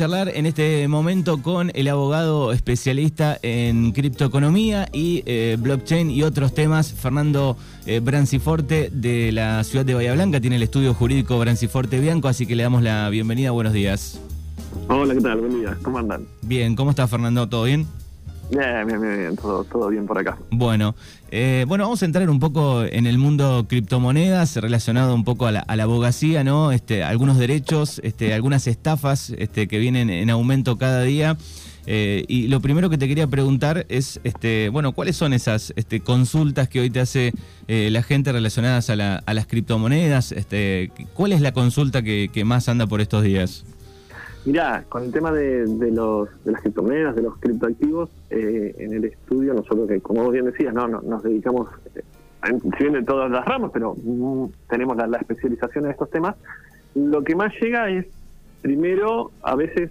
charlar en este momento con el abogado especialista en criptoeconomía y eh, blockchain y otros temas, Fernando eh, Branciforte de la ciudad de Bahía Blanca. Tiene el estudio jurídico Branciforte Bianco, así que le damos la bienvenida. Buenos días. Hola, ¿qué tal? Buen día. ¿Cómo andan? Bien, ¿cómo está Fernando? ¿Todo bien? Bien, bien, bien, Todo, todo bien por acá. Bueno, eh, bueno, vamos a entrar un poco en el mundo criptomonedas, relacionado un poco a la, abogacía, ¿no? Este, algunos derechos, este, algunas estafas este, que vienen en aumento cada día. Eh, y lo primero que te quería preguntar es, este, bueno, ¿cuáles son esas este, consultas que hoy te hace eh, la gente relacionadas a, las criptomonedas? Este, ¿Cuál es la consulta que más anda por estos días? Mira, con el tema de, los, de las criptomonedas, de los criptoactivos, eh, en el estudio nosotros, que como vos bien decías, no, nos dedicamos, eh, si bien de todas las ramas, pero mm, tenemos la, especialización en estos temas, lo que más llega es, primero, a veces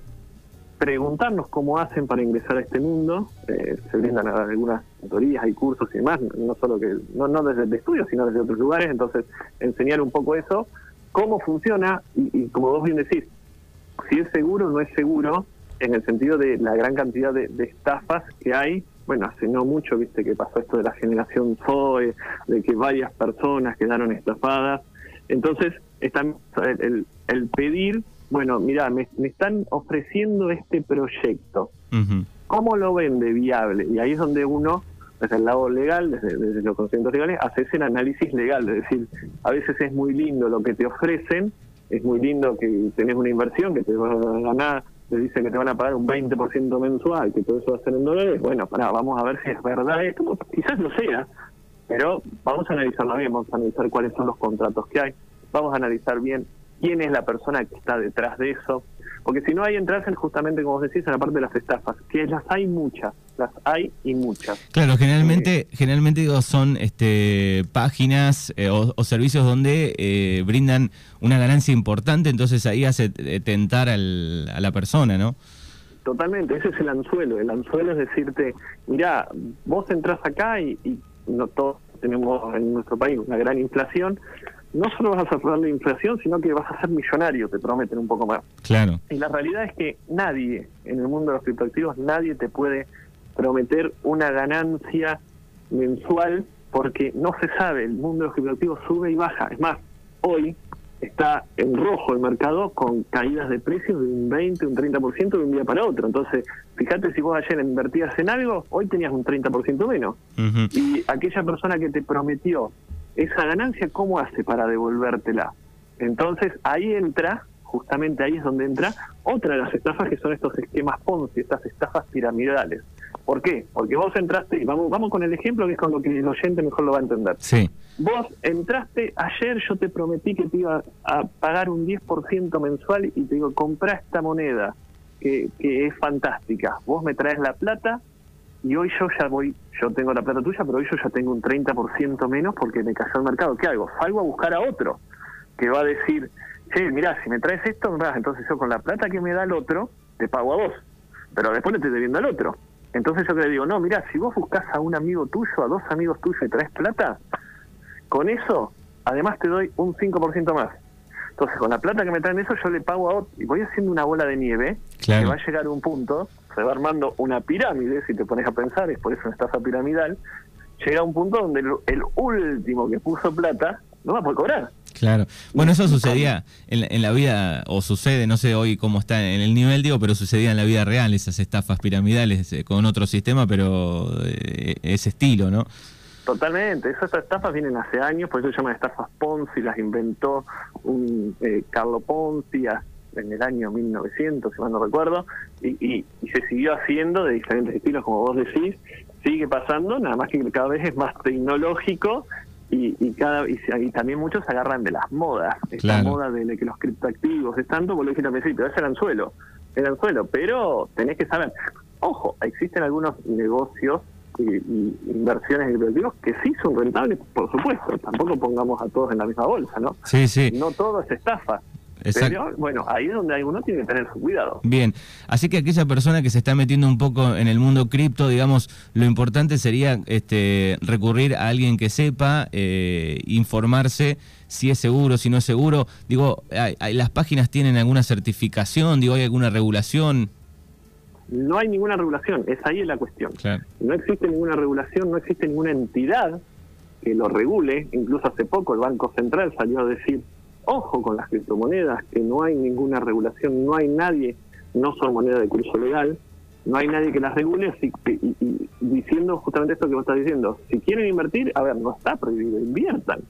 preguntarnos cómo hacen para ingresar a este mundo. Eh, se brindan algunas tutorías, hay cursos y demás, no solo que no, no desde el estudio, sino desde otros lugares. Entonces, enseñar un poco eso, cómo funciona y, y como vos bien decís, si es seguro o no es seguro, en el sentido de la gran cantidad de, estafas que hay. Bueno, hace no mucho, viste, que pasó esto de la generación Zoe, de que varias personas quedaron estafadas. Entonces, están, el, el, pedir, bueno, mira, me, están ofreciendo este proyecto. ¿Cómo lo vende viable? Y ahí es donde uno, desde el lado legal, desde, desde los conocimientos legales, hace ese análisis legal, es decir, a veces es muy lindo lo que te ofrecen, es muy lindo que tenés una inversión que te va a ganar, te dicen que te van a pagar un 20% mensual, que todo eso va a ser en dólares, bueno, para, vamos a ver si es verdad esto, quizás lo sea, pero vamos a analizarlo bien, vamos a analizar cuáles son los contratos que hay, vamos a analizar bien quién es la persona que está detrás de eso, porque si no hay entras justamente, como vos decís, en la parte de las estafas, que las hay muchas, las hay y muchas. Claro, generalmente, eh, generalmente digo, son este, páginas eh, o, servicios donde eh, brindan una ganancia importante, entonces ahí hace tentar al, a la persona, ¿no? Totalmente, ese es el anzuelo. El anzuelo es decirte, mira, vos entras acá y, y no todos tenemos en nuestro país una gran inflación, no solo vas a sufrir la inflación, sino que vas a ser millonario, te prometen un poco más. Claro. Y la realidad es que nadie, en el mundo de los criptoactivos, nadie te puede prometer una ganancia mensual porque no se sabe, el mundo de los criptoactivos sube y baja. Es más, hoy está en rojo el mercado con caídas de precios de un 20, un 30% de un día para otro. Entonces, fíjate si vos ayer invertías en algo, hoy tenías un 30% menos. Y aquella persona que te prometió esa ganancia, ¿cómo hace para devolvértela? Entonces ahí entra, justamente ahí es donde entra otra de las estafas que son estos esquemas Ponzi, estas estafas piramidales. ¿Por qué? Porque vos entraste, y vamos, vamos con el ejemplo que es con lo que el oyente mejor lo va a entender. Sí. Vos entraste, ayer yo te prometí que te iba a pagar un 10% mensual y te digo, compra esta moneda que, que es fantástica. Vos me traes la plata y hoy yo ya voy, yo tengo la plata tuya, pero hoy yo ya tengo un 30% menos porque me cayó el mercado. ¿Qué hago? Salgo a buscar a otro que va a decir, che, mirá, si me traes esto, entonces yo con la plata que me da el otro, te pago a vos, pero después le estoy debiendo al otro. Entonces yo le digo, no, mirá, si vos buscas a un amigo tuyo, a dos amigos tuyos y traes plata, con eso, además te doy un 5% más. Entonces, con la plata que me traen eso, yo le pago a otro, y voy haciendo una bola de nieve, que va a llegar a un punto se va armando una pirámide, si te pones a pensar, es por eso una estafa piramidal, llega a un punto donde el, último que puso plata no va a poder cobrar. Claro. Bueno, eso sucedía en, la vida, o sucede, no sé hoy cómo está en el nivel, digo, pero sucedía en la vida real, esas estafas piramidales eh, con otro sistema, pero eh, ese estilo, ¿no? Totalmente, esas estafas vienen hace años, por eso se llaman estafas Ponzi, las inventó un eh, Carlo Ponzi en el año 1900, si mal no recuerdo, y, se siguió haciendo de diferentes estilos, como vos decís, sigue pasando, nada más que cada vez es más tecnológico y, cada y, también muchos se agarran de las modas, esta moda de que los criptoactivos es tanto, por lo que al principio, es el anzuelo, el anzuelo, pero tenés que saber, ojo, existen algunos negocios y, inversiones en criptoactivos que sí son rentables, por supuesto, tampoco pongamos a todos en la misma bolsa, ¿no? Sí, sí. No todo es estafa. Pero bueno, ahí es donde uno tiene que tener su cuidado. Bien, así que aquella persona que se está metiendo un poco en el mundo cripto, digamos, lo importante sería este, recurrir a alguien que sepa, eh, informarse si es seguro, si no es seguro. Digo, ¿las páginas tienen alguna certificación? Digo, ¿hay alguna regulación? No hay ninguna regulación, es ahí la cuestión. No existe ninguna regulación, no existe ninguna entidad que lo regule. Incluso hace poco el Banco Central salió a decir ojo con las criptomonedas, que no hay ninguna regulación, no hay nadie, no son monedas de curso legal, no hay nadie que las regule, así y, diciendo justamente esto que vos estás diciendo, si quieren invertir, a ver, no está prohibido, inviertan,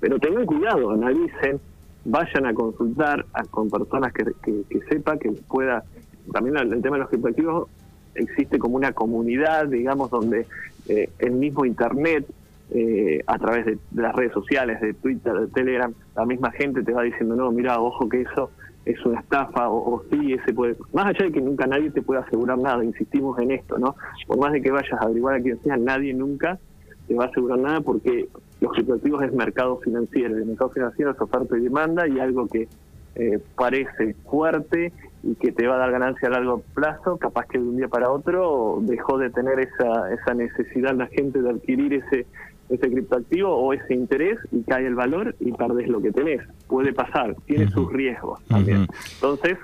pero tengan cuidado, analicen, vayan a consultar con personas que, que, sepa, que pueda, también el tema de los criptoactivos existe como una comunidad, digamos, donde eh, el mismo Internet eh, a través de, las redes sociales, de Twitter, de Telegram, la misma gente te va diciendo, no, mira, ojo que eso es una estafa, o, sí, ese puede... Más allá de que nunca nadie te pueda asegurar nada, insistimos en esto, ¿no? Por más de que vayas a averiguar a quién sea, nadie nunca te va a asegurar nada porque los criptoactivos es mercado financiero, el mercado financiero es oferta y demanda y algo que eh, parece fuerte y que te va a dar ganancia a largo plazo, capaz que de un día para otro dejó de tener esa, esa necesidad la gente de adquirir ese ese criptoactivo o ese interés y cae el valor y perdés lo que tenés. Puede pasar, tiene sus riesgos también. Entonces,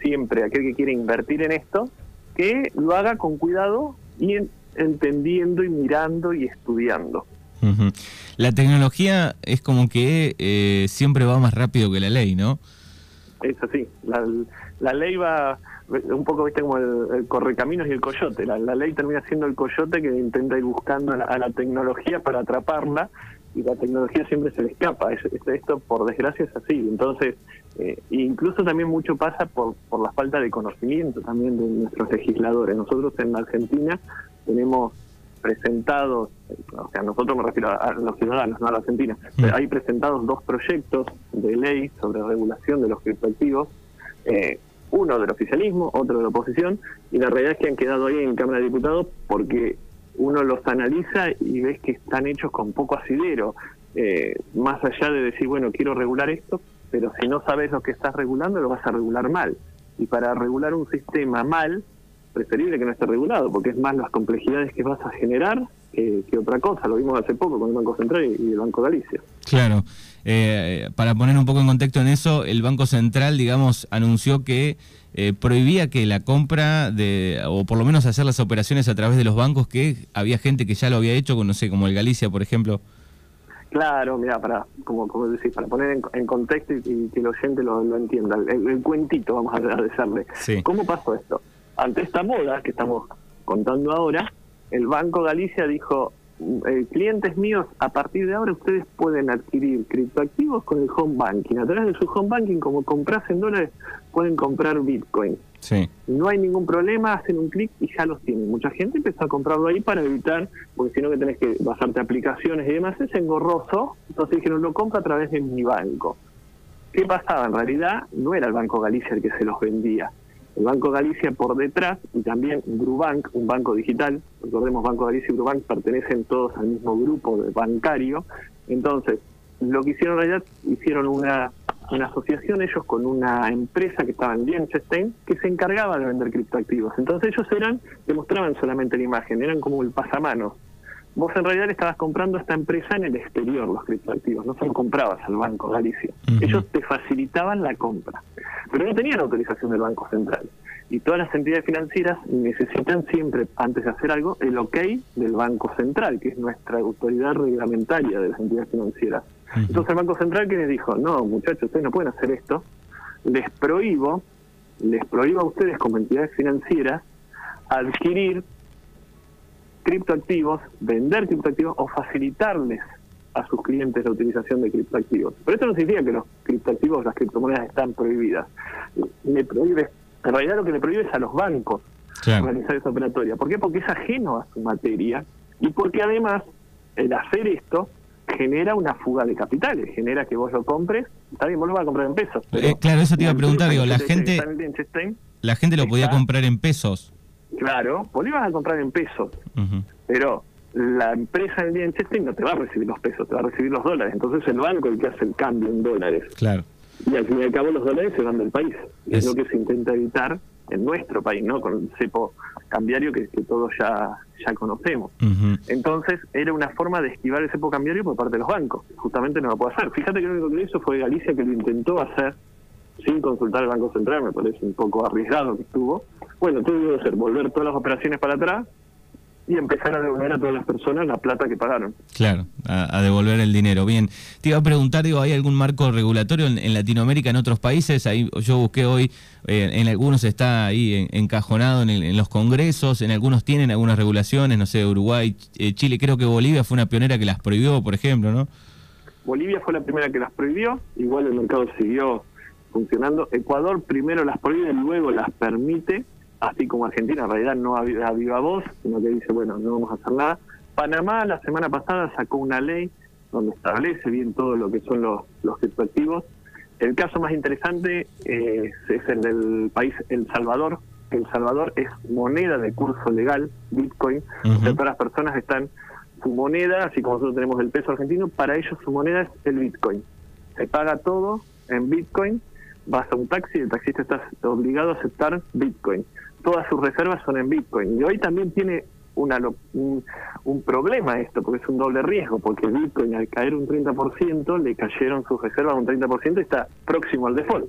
siempre aquel que quiere invertir en esto, que lo haga con cuidado y entendiendo y mirando y estudiando. La tecnología es como que eh, siempre va más rápido que la ley, ¿no? Es así. La, la ley va un poco, viste, como el, correcaminos y el coyote. La, ley termina siendo el coyote que intenta ir buscando a la, tecnología para atraparla y la tecnología siempre se le escapa. esto, por desgracia, es así. Entonces, eh, incluso también mucho pasa por, por la falta de conocimiento también de nuestros legisladores. Nosotros en Argentina tenemos presentados, o sea, nosotros me refiero a, los ciudadanos, no a la Argentina, mm. hay presentados dos proyectos de ley sobre regulación de los criptoactivos. Eh, uno del oficialismo, otro de la oposición, y la realidad es que han quedado ahí en Cámara de Diputados porque uno los analiza y ves que están hechos con poco asidero, eh, más allá de decir, bueno, quiero regular esto, pero si no sabes lo que estás regulando, lo vas a regular mal. Y para regular un sistema mal, preferible que no esté regulado, porque es más las complejidades que vas a generar que, otra cosa. Lo vimos hace poco con el Banco Central y el Banco Galicia. Claro. Eh, para poner un poco en contexto en eso, el Banco Central, digamos, anunció que eh, prohibía que la compra de, o por lo menos hacer las operaciones a través de los bancos, que había gente que ya lo había hecho, no sé, como el Galicia, por ejemplo. Claro, mira, para como, como decís, para poner en, contexto y, que el oyente lo, entienda, el, cuentito, vamos a decirle. ¿Cómo pasó esto? Ante esta moda que estamos contando ahora, el Banco Galicia dijo, eh, clientes míos, a partir de ahora ustedes pueden adquirir criptoactivos con el home banking. A través de su home banking, como compras en dólares, pueden comprar Bitcoin. Sí. No hay ningún problema, hacen un clic y ya los tienen. Mucha gente empezó a comprarlo ahí para evitar, porque si no que tenés que bajarte aplicaciones y demás, es engorroso. Entonces dijeron, lo compra a través de mi banco. ¿Qué pasaba? En realidad no era el Banco Galicia el que se los vendía el Banco Galicia por detrás y también Grubank, un banco digital, recordemos Banco Galicia y Grubank pertenecen todos al mismo grupo bancario, entonces lo que hicieron realidad, hicieron una, una asociación ellos con una empresa que estaba en Liechtenstein que se encargaba de vender criptoactivos, entonces ellos eran, demostraban solamente la imagen, eran como el pasamanos, vos en realidad le estabas comprando a esta empresa en el exterior los criptoactivos, no solo comprabas al Banco Galicia. Ellos te facilitaban la compra pero no tenían autorización del Banco Central. Y todas las entidades financieras necesitan siempre, antes de hacer algo, el ok del Banco Central, que es nuestra autoridad reglamentaria de las entidades financieras. Entonces el Banco Central que les dijo, no muchachos, ustedes no pueden hacer esto, les prohíbo, les prohíbo a ustedes como entidades financieras adquirir criptoactivos, vender criptoactivos o facilitarles a sus clientes la utilización de criptoactivos. Pero esto no significa que los criptoactivos, las criptomonedas están prohibidas. Le prohíbe, en realidad lo que le prohíbe es a los bancos realizar esa operatoria. ¿Por qué? Porque es ajeno a su materia y porque además el hacer esto genera una fuga de capitales, genera que vos lo compres, está bien, vos lo vas a comprar en pesos. Eh, claro, eso te iba a preguntar, digo, la gente, la gente lo podía comprar en pesos. Claro, vos lo ibas a comprar en pesos, pero la empresa en Liechtenstein no te va a recibir los pesos, te va a recibir los dólares. Entonces el banco es el que hace el cambio en dólares. Claro. y al fin y al cabo los dólares se van del país. Es, lo que se intenta evitar en nuestro país, ¿no? Con el cepo cambiario que, todos ya, ya conocemos. Entonces, era una forma de esquivar el cepo cambiario por parte de los bancos. Justamente no lo puede hacer. Fíjate que lo único que hizo fue Galicia que lo intentó hacer sin consultar al Banco Central, me parece un poco arriesgado que estuvo. Bueno, tuvo que hacer volver todas las operaciones para atrás y empezar a devolver a todas las personas la plata que pagaron. Claro, a, devolver el dinero. Bien, te iba a preguntar, digo, ¿hay algún marco regulatorio en, Latinoamérica, en otros países? Ahí yo busqué hoy, eh, en algunos está ahí encajonado en, los congresos, en algunos tienen algunas regulaciones, no sé, Uruguay, eh, Chile, creo que Bolivia fue una pionera que las prohibió, por ejemplo, ¿no? Bolivia fue la primera que las prohibió, igual el mercado siguió funcionando. Ecuador primero las prohíbe, luego las permite así como Argentina en realidad no a, viva voz, sino que dice, bueno, no vamos a hacer nada. Panamá la semana pasada sacó una ley donde establece bien todo lo que son los, los criptoactivos. El caso más interesante eh, es el del país El Salvador. El Salvador es moneda de curso legal, Bitcoin. o sea, todas las personas están, su moneda, así como nosotros tenemos el peso argentino, para ellos su moneda es el Bitcoin. Se paga todo en Bitcoin, vas a un taxi, el taxista está obligado a aceptar Bitcoin todas sus reservas son en Bitcoin. Y hoy también tiene una, un, problema esto, porque es un doble riesgo, porque Bitcoin al caer un 30% le cayeron sus reservas un 30% y está próximo al default.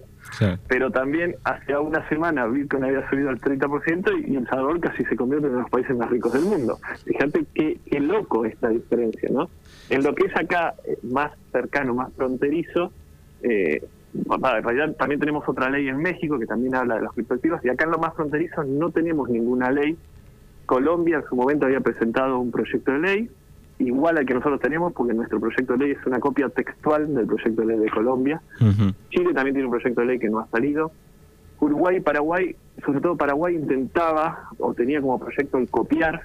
Pero también hace una semana Bitcoin había subido al 30% y El Salvador casi se convierte en uno de los países más ricos del mundo. Fíjate qué, qué loco esta diferencia, ¿no? En lo que es acá eh, más cercano, más fronterizo, eh, en realidad también tenemos otra ley en México que también habla de los criptoactivos y acá en lo más fronterizo no tenemos ninguna ley. Colombia en su momento había presentado un proyecto de ley igual al que nosotros tenemos porque nuestro proyecto de ley es una copia textual del proyecto de ley de Colombia. Chile también tiene un proyecto de ley que no ha salido. Uruguay y Paraguay, sobre todo Paraguay intentaba o tenía como proyecto el copiar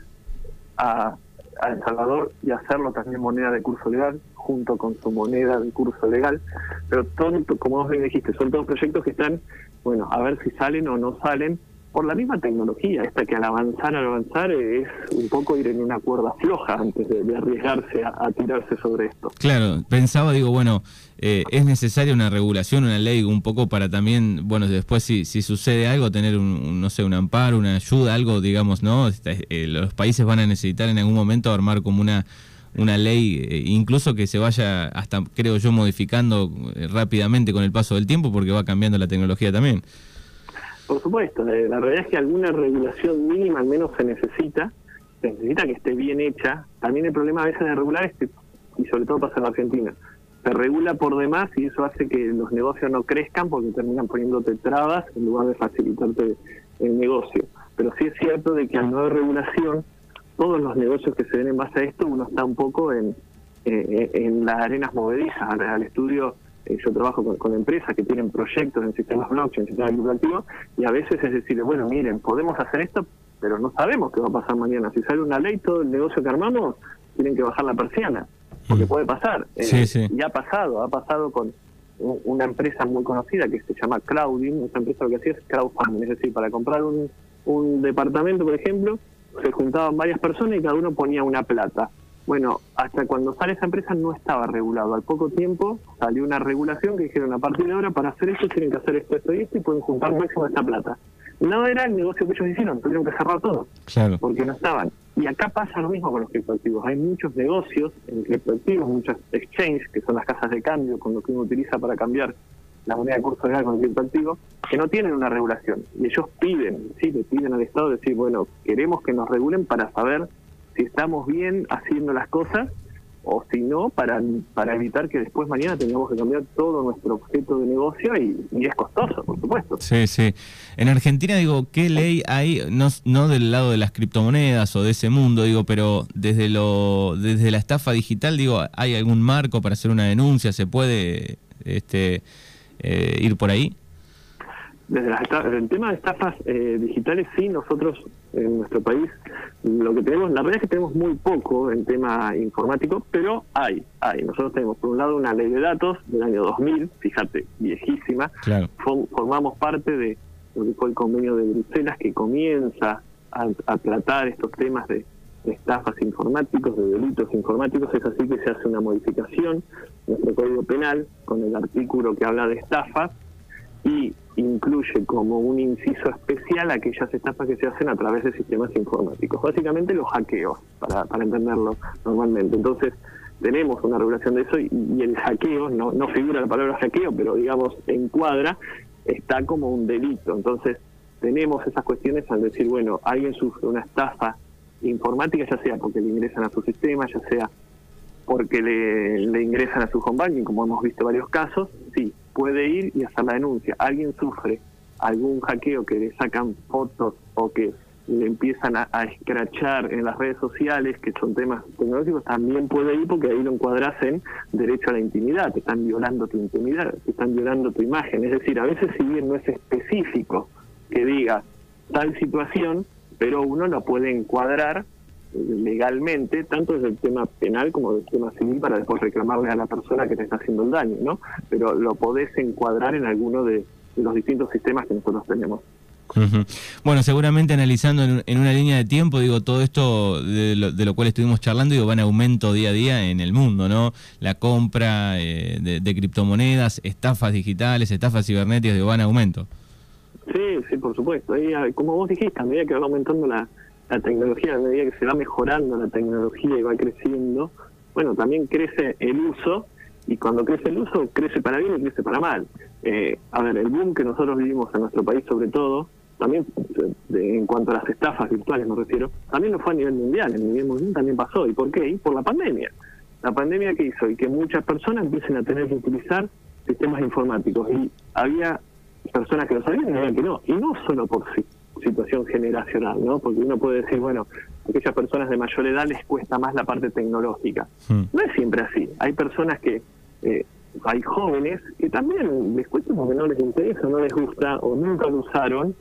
a a El Salvador y hacerlo también moneda de curso legal, junto con su moneda de curso legal. Pero todo, como vos bien dijiste, son todos proyectos que están, bueno, a ver si salen o no salen, por la misma tecnología, esta que al avanzar, al avanzar es un poco ir en una cuerda floja antes de, arriesgarse a, tirarse sobre esto. Claro, pensaba, digo, bueno, eh, es necesaria una regulación, una ley, un poco para también, bueno, después si, si sucede algo, tener un, no sé, un amparo, una ayuda, algo, digamos, ¿no? Este, eh, los países van a necesitar en algún momento armar como una una ley, eh, incluso que se vaya hasta, creo yo, modificando rápidamente con el paso del tiempo porque va cambiando la tecnología también. Por supuesto, la realidad es que alguna regulación mínima al menos se necesita, se necesita que esté bien hecha. También el problema a veces de regular es que, y sobre todo pasa en Argentina, se regula por demás y eso hace que los negocios no crezcan porque terminan poniéndote trabas en lugar de facilitarte el negocio. Pero sí es cierto de que al no haber regulación, todos los negocios que se ven en base a esto, uno está un poco en, eh, en las arenas movedizas. Al estudio eh, yo trabajo con, empresas que tienen proyectos en sistemas blockchain, en sistemas educativos, y a veces es decir, bueno, miren, podemos hacer esto, pero no sabemos qué va a pasar mañana. Si sale una ley, todo el negocio que armamos, tienen que bajar la persiana, porque mm. puede pasar. Eh, y ha pasado, ha pasado con una empresa muy conocida que se llama Crowding, esa empresa lo que hacía es crowdfunding, es decir, para comprar un, un departamento, por ejemplo, se juntaban varias personas y cada uno ponía una plata bueno, hasta cuando sale esa empresa no estaba regulado. Al poco tiempo salió una regulación que dijeron a partir de ahora para hacer esto tienen que hacer esto, esto y esto y pueden juntar máximo esta plata. No era el negocio que ellos hicieron, tuvieron que cerrar todo. Claro. Porque no estaban. Y acá pasa lo mismo con los criptoactivos. Hay muchos negocios en criptoactivos, muchas exchanges, que son las casas de cambio, con lo que uno utiliza para cambiar la moneda de curso legal con el criptoactivo, que no tienen una regulación. Y ellos piden, sí, le piden al Estado decir, bueno, queremos que nos regulen para saber si estamos bien haciendo las cosas o si no, para, para evitar que después mañana tengamos que cambiar todo nuestro objeto de negocio y, es costoso, por supuesto. Sí, sí. En Argentina, digo, ¿qué ley hay, no, no del lado de las criptomonedas o de ese mundo, digo, pero desde, lo, desde la estafa digital, digo, ¿hay algún marco para hacer una denuncia? ¿Se puede este, eh, ir por ahí? Desde el tema de estafas eh, digitales, sí, nosotros en nuestro país lo que tenemos, la verdad es que tenemos muy poco en tema informático, pero hay, hay. Nosotros tenemos por un lado una ley de datos del año 2000, fíjate, viejísima. formamos parte de lo que fue el convenio de Bruselas que comienza a, tratar estos temas de, estafas informáticos, de delitos informáticos, es así que se hace una modificación en nuestro Código Penal con el artículo que habla de estafas y incluye como un inciso especial aquellas estafas que se hacen a través de sistemas informáticos. Básicamente los hackeos, para, para entenderlo normalmente. Entonces, tenemos una regulación de eso y, y el hackeo, no, no figura la palabra hackeo, pero digamos encuadra, está como un delito. Entonces, tenemos esas cuestiones al decir, bueno, alguien sufre una estafa informática, ya sea porque le ingresan a su sistema, ya sea porque le, ingresan a su home banking, como hemos visto varios casos, sí, puede ir y hacer la denuncia. Alguien sufre algún hackeo que le sacan fotos o que le empiezan a, escrachar en las redes sociales, que son temas tecnológicos, también puede ir porque ahí lo encuadras en derecho a la intimidad, te están violando tu intimidad, te están violando tu imagen. Es decir, a veces si bien no es específico que diga tal situación, pero uno lo puede encuadrar legalmente, tanto desde el tema penal como desde el tema civil, para después reclamarle a la persona que te está haciendo el daño, ¿no? Pero lo podés encuadrar en alguno de, los distintos sistemas que nosotros tenemos. Bueno, seguramente analizando en, una línea de tiempo, digo, todo esto de lo, cual estuvimos charlando, digo, va en aumento día a día en el mundo, ¿no? La compra eh, de, criptomonedas, estafas digitales, estafas cibernéticas, digo, va en aumento. Sí, sí, por supuesto. Y, como vos dijiste, a medida que va aumentando la, la tecnología, a medida que se va mejorando la tecnología y va creciendo, bueno, también crece el uso y cuando crece el uso, crece para bien y crece para mal. Eh, a ver, el boom que nosotros vivimos en nuestro país sobre todo, también en cuanto a las estafas virtuales me refiero, también no fue a nivel mundial, en nivel mundial también pasó. ¿Y por qué? Y por la pandemia. La pandemia que hizo y que muchas personas empiecen a tener que utilizar sistemas informáticos. Y había personas que lo sabían y que no. Y no solo por situación generacional, ¿no? Porque uno puede decir, bueno, a aquellas personas de mayor edad les cuesta más la parte tecnológica. Hmm. No es siempre así. Hay personas que, eh, hay jóvenes que también les cuesta porque no les interesa, no les gusta o nunca lo usaron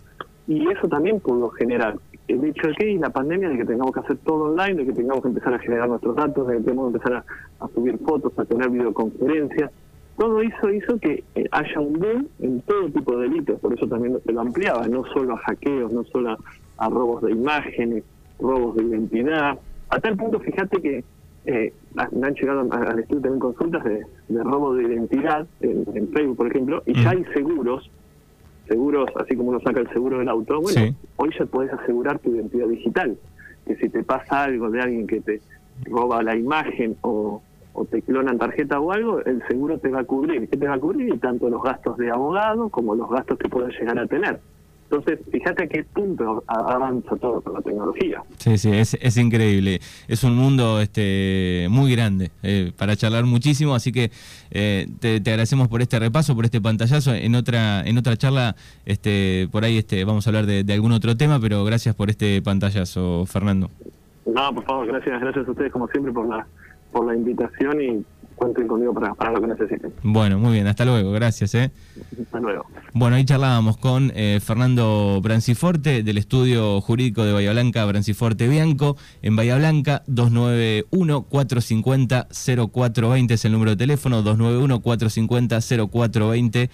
y eso también pudo generar el hecho de que la pandemia, de que tengamos que hacer todo online, de que tengamos que empezar a generar nuestros datos, de que tengamos que empezar a subir fotos, a tener videoconferencias, todo eso hizo que eh, haya un boom en todo tipo de delitos, por eso también se lo ampliaba, no solo a hackeos, no solo a, robos de imágenes, robos de identidad, a tal punto, fíjate que eh, me han llegado al estudio también consultas de, robo de identidad en, Facebook, por ejemplo, y ya hay seguros, seguros, así como uno saca el seguro del auto, bueno, hoy ya puedes asegurar tu identidad digital, que si te pasa algo de alguien que te roba la imagen o o te clonan tarjeta o algo, el seguro te va a cubrir. ¿Qué te va a cubrir? Y tanto los gastos de abogado como los gastos que puedas llegar a tener. Entonces, fíjate a qué punto avanza todo con la tecnología. Sí, sí, es, es increíble. Es un mundo este muy grande eh, para charlar muchísimo, así que eh, te, agradecemos por este repaso, por este pantallazo. En otra en otra charla, este por ahí este vamos a hablar de, de algún otro tema, pero gracias por este pantallazo, Fernando. No, por favor, gracias, gracias a ustedes como siempre por la por la invitación y cuenten conmigo para, para lo que necesiten. Bueno, muy bien, hasta luego, gracias. ¿eh? Hasta luego. Bueno, ahí charlábamos con eh, Fernando Branciforte del estudio jurídico de Bahía Blanca, Branciforte Bianco, en Bahía Blanca, 291-450-0420 es el número de teléfono, 291-450-0420.